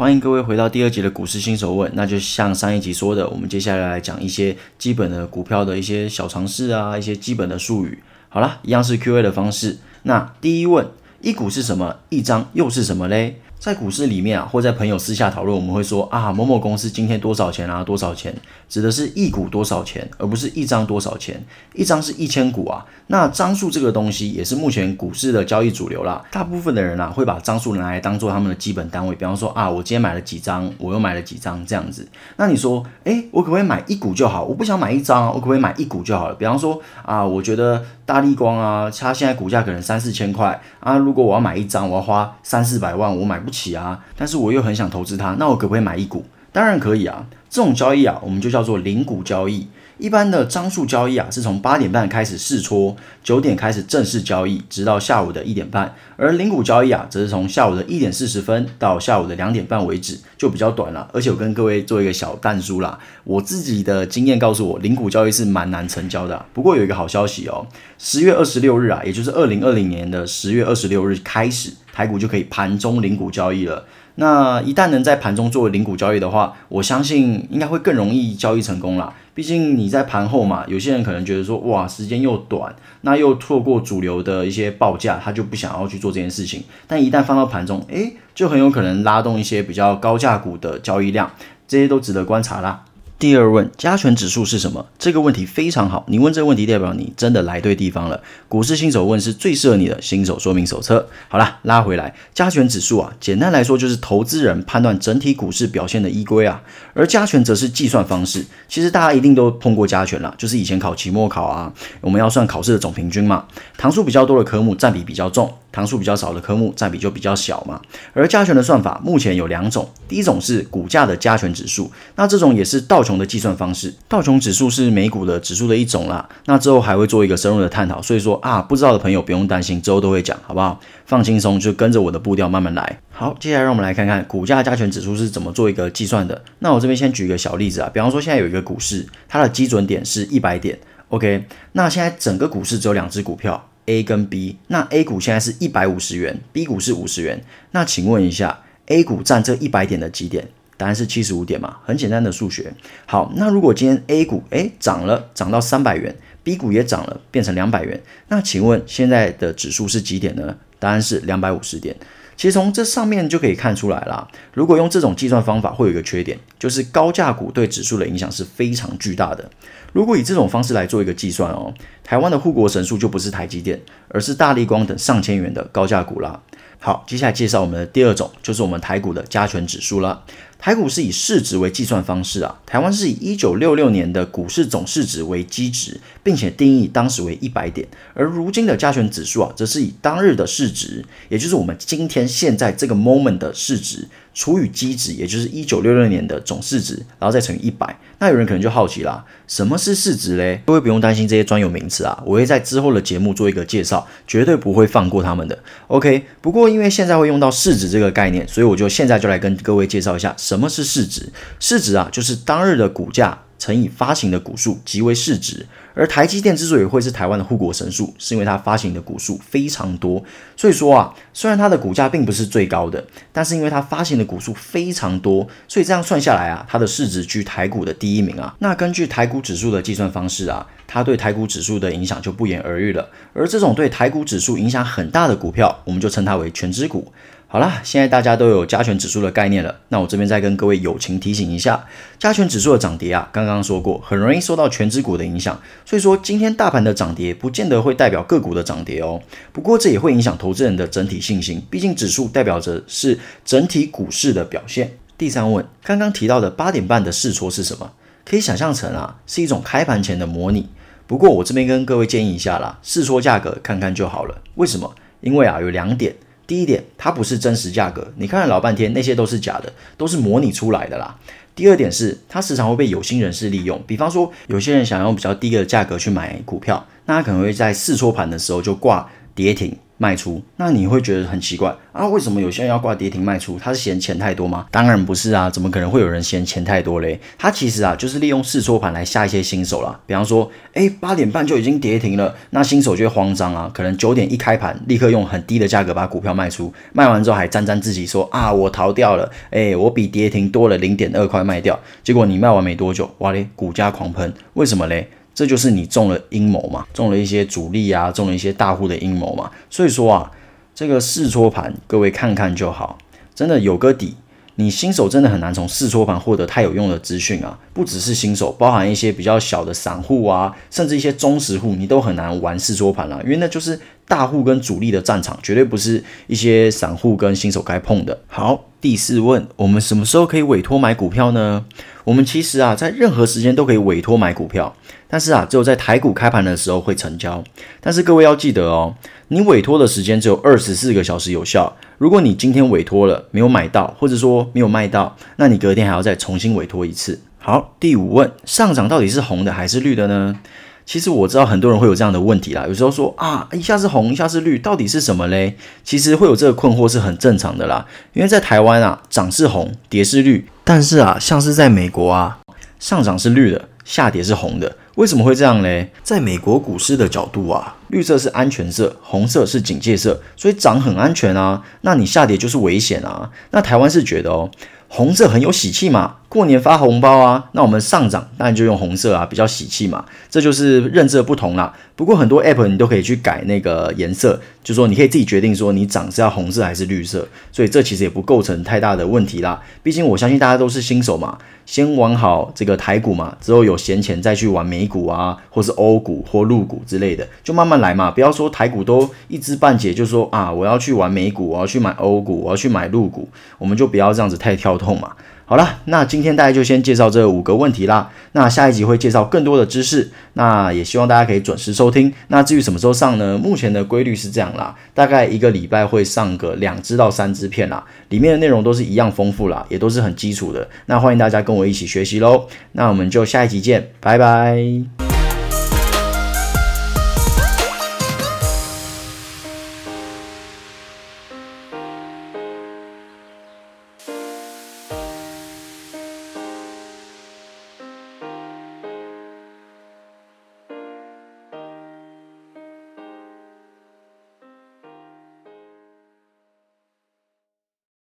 欢迎各位回到第二集的股市新手问，那就像上一集说的，我们接下来来讲一些基本的股票的一些小常识啊，一些基本的术语。好啦，一样是 Q&A 的方式。那第一问，一股是什么？一张又是什么嘞？在股市里面啊，或在朋友私下讨论，我们会说啊，某某公司今天多少钱啊？多少钱？指的是一股多少钱，而不是一张多少钱。一张是一千股啊。那张数这个东西也是目前股市的交易主流啦。大部分的人啊，会把张数拿来当做他们的基本单位。比方说啊，我今天买了几张，我又买了几张这样子。那你说，诶，我可不可以买一股就好？我不想买一张，我可不可以买一股就好了？比方说啊，我觉得大力光啊，它现在股价可能三四千块啊，如果我要买一张，我要花三四百万，我买不起啊。但是我又很想投资它，那我可不可以买一股？当然可以啊。这种交易啊，我们就叫做零股交易。一般的张数交易啊，是从八点半开始试撮，九点开始正式交易，直到下午的一点半。而零股交易啊，则是从下午的一点四十分到下午的两点半为止，就比较短了。而且我跟各位做一个小弹书啦，我自己的经验告诉我，零股交易是蛮难成交的。不过有一个好消息哦，十月二十六日啊，也就是二零二零年的十月二十六日开始，台股就可以盘中零股交易了。那一旦能在盘中做零股交易的话，我相信应该会更容易交易成功啦。毕竟你在盘后嘛，有些人可能觉得说，哇，时间又短，那又错过主流的一些报价，他就不想要去做这件事情。但一旦放到盘中，诶，就很有可能拉动一些比较高价股的交易量，这些都值得观察啦。第二问，加权指数是什么？这个问题非常好，你问这个问题代表你真的来对地方了。股市新手问是最适合你的新手说明手册。好了，拉回来，加权指数啊，简单来说就是投资人判断整体股市表现的依归啊。而加权则是计算方式。其实大家一定都碰过加权啦，就是以前考期末考啊，我们要算考试的总平均嘛，糖数比较多的科目占比比较重。糖数比较少的科目占比就比较小嘛，而加权的算法目前有两种，第一种是股价的加权指数，那这种也是道琼的计算方式，道琼指数是美股的指数的一种啦，那之后还会做一个深入的探讨，所以说啊，不知道的朋友不用担心，之后都会讲，好不好？放轻松，就跟着我的步调慢慢来。好，接下来让我们来看看股价加权指数是怎么做一个计算的。那我这边先举一个小例子啊，比方说现在有一个股市，它的基准点是一百点，OK，那现在整个股市只有两只股票。A 跟 B，那 A 股现在是一百五十元，B 股是五十元。那请问一下，A 股占这一百点的几点？答案是七十五点嘛？很简单的数学。好，那如果今天 A 股诶涨了，涨到三百元，B 股也涨了，变成两百元，那请问现在的指数是几点呢？答案是两百五十点。其实从这上面就可以看出来啦。如果用这种计算方法，会有一个缺点，就是高价股对指数的影响是非常巨大的。如果以这种方式来做一个计算哦，台湾的护国神树就不是台积电，而是大力光等上千元的高价股啦。好，接下来介绍我们的第二种，就是我们台股的加权指数了。台股是以市值为计算方式啊，台湾是以一九六六年的股市总市值为基值，并且定义当时为一百点，而如今的加权指数啊，则是以当日的市值，也就是我们今天现在这个 moment 的市值。除以基值，也就是一九六六年的总市值，然后再乘以一百。那有人可能就好奇啦，什么是市值嘞？各位不用担心这些专有名词啊，我会在之后的节目做一个介绍，绝对不会放过他们的。OK，不过因为现在会用到市值这个概念，所以我就现在就来跟各位介绍一下什么是市值。市值啊，就是当日的股价。乘以发行的股数即为市值，而台积电之所以会是台湾的护国神数，是因为它发行的股数非常多。所以说啊，虽然它的股价并不是最高的，但是因为它发行的股数非常多，所以这样算下来啊，它的市值居台股的第一名啊。那根据台股指数的计算方式啊，它对台股指数的影响就不言而喻了。而这种对台股指数影响很大的股票，我们就称它为全指股。好啦，现在大家都有加权指数的概念了。那我这边再跟各位友情提醒一下，加权指数的涨跌啊，刚刚说过，很容易受到全指股的影响。所以说，今天大盘的涨跌不见得会代表个股的涨跌哦。不过这也会影响投资人的整体信心，毕竟指数代表着是整体股市的表现。第三问，刚刚提到的八点半的试错是什么？可以想象成啊，是一种开盘前的模拟。不过我这边跟各位建议一下啦，试错价格看看就好了。为什么？因为啊，有两点。第一点，它不是真实价格，你看了老半天，那些都是假的，都是模拟出来的啦。第二点是，它时常会被有心人士利用，比方说有些人想用比较低的价格去买股票，那他可能会在试错盘的时候就挂跌停。卖出，那你会觉得很奇怪啊？为什么有些人要挂跌停卖出？他是嫌钱太多吗？当然不是啊，怎么可能会有人嫌钱太多嘞？他其实啊，就是利用试错盘来吓一些新手啦。比方说，哎，八点半就已经跌停了，那新手就会慌张啊，可能九点一开盘，立刻用很低的价格把股票卖出，卖完之后还沾沾自喜说啊，我逃掉了，哎，我比跌停多了零点二块卖掉。结果你卖完没多久，哇嘞，股价狂喷，为什么嘞？这就是你中了阴谋嘛，中了一些主力啊，中了一些大户的阴谋嘛。所以说啊，这个试搓盘，各位看看就好，真的有个底。你新手真的很难从试搓盘获得太有用的资讯啊，不只是新手，包含一些比较小的散户啊，甚至一些忠实户，你都很难玩试搓盘了，因为那就是大户跟主力的战场，绝对不是一些散户跟新手该碰的。好，第四问，我们什么时候可以委托买股票呢？我们其实啊，在任何时间都可以委托买股票，但是啊，只有在台股开盘的时候会成交。但是各位要记得哦，你委托的时间只有二十四个小时有效。如果你今天委托了没有买到，或者说没有卖到，那你隔天还要再重新委托一次。好，第五问，上涨到底是红的还是绿的呢？其实我知道很多人会有这样的问题啦，有时候说啊，一下是红，一下是绿，到底是什么嘞？其实会有这个困惑是很正常的啦，因为在台湾啊，涨是红，跌是绿，但是啊，像是在美国啊，上涨是绿的，下跌是红的，为什么会这样嘞？在美国股市的角度啊，绿色是安全色，红色是警戒色，所以涨很安全啊，那你下跌就是危险啊。那台湾是觉得哦，红色很有喜气嘛。过年发红包啊，那我们上涨当然就用红色啊，比较喜气嘛，这就是认知的不同啦。不过很多 app 你都可以去改那个颜色，就说你可以自己决定说你涨是要红色还是绿色，所以这其实也不构成太大的问题啦。毕竟我相信大家都是新手嘛，先玩好这个台股嘛，之后有闲钱再去玩美股啊，或是欧股或陆股之类的，就慢慢来嘛，不要说台股都一知半解，就说啊我要去玩美股，我要去买欧股，我要去买陆股，我们就不要这样子太跳痛嘛。好了，那今天大家就先介绍这五个问题啦。那下一集会介绍更多的知识，那也希望大家可以准时收听。那至于什么时候上呢？目前的规律是这样啦，大概一个礼拜会上个两支到三支片啦，里面的内容都是一样丰富啦，也都是很基础的。那欢迎大家跟我一起学习喽。那我们就下一集见，拜拜。Bye.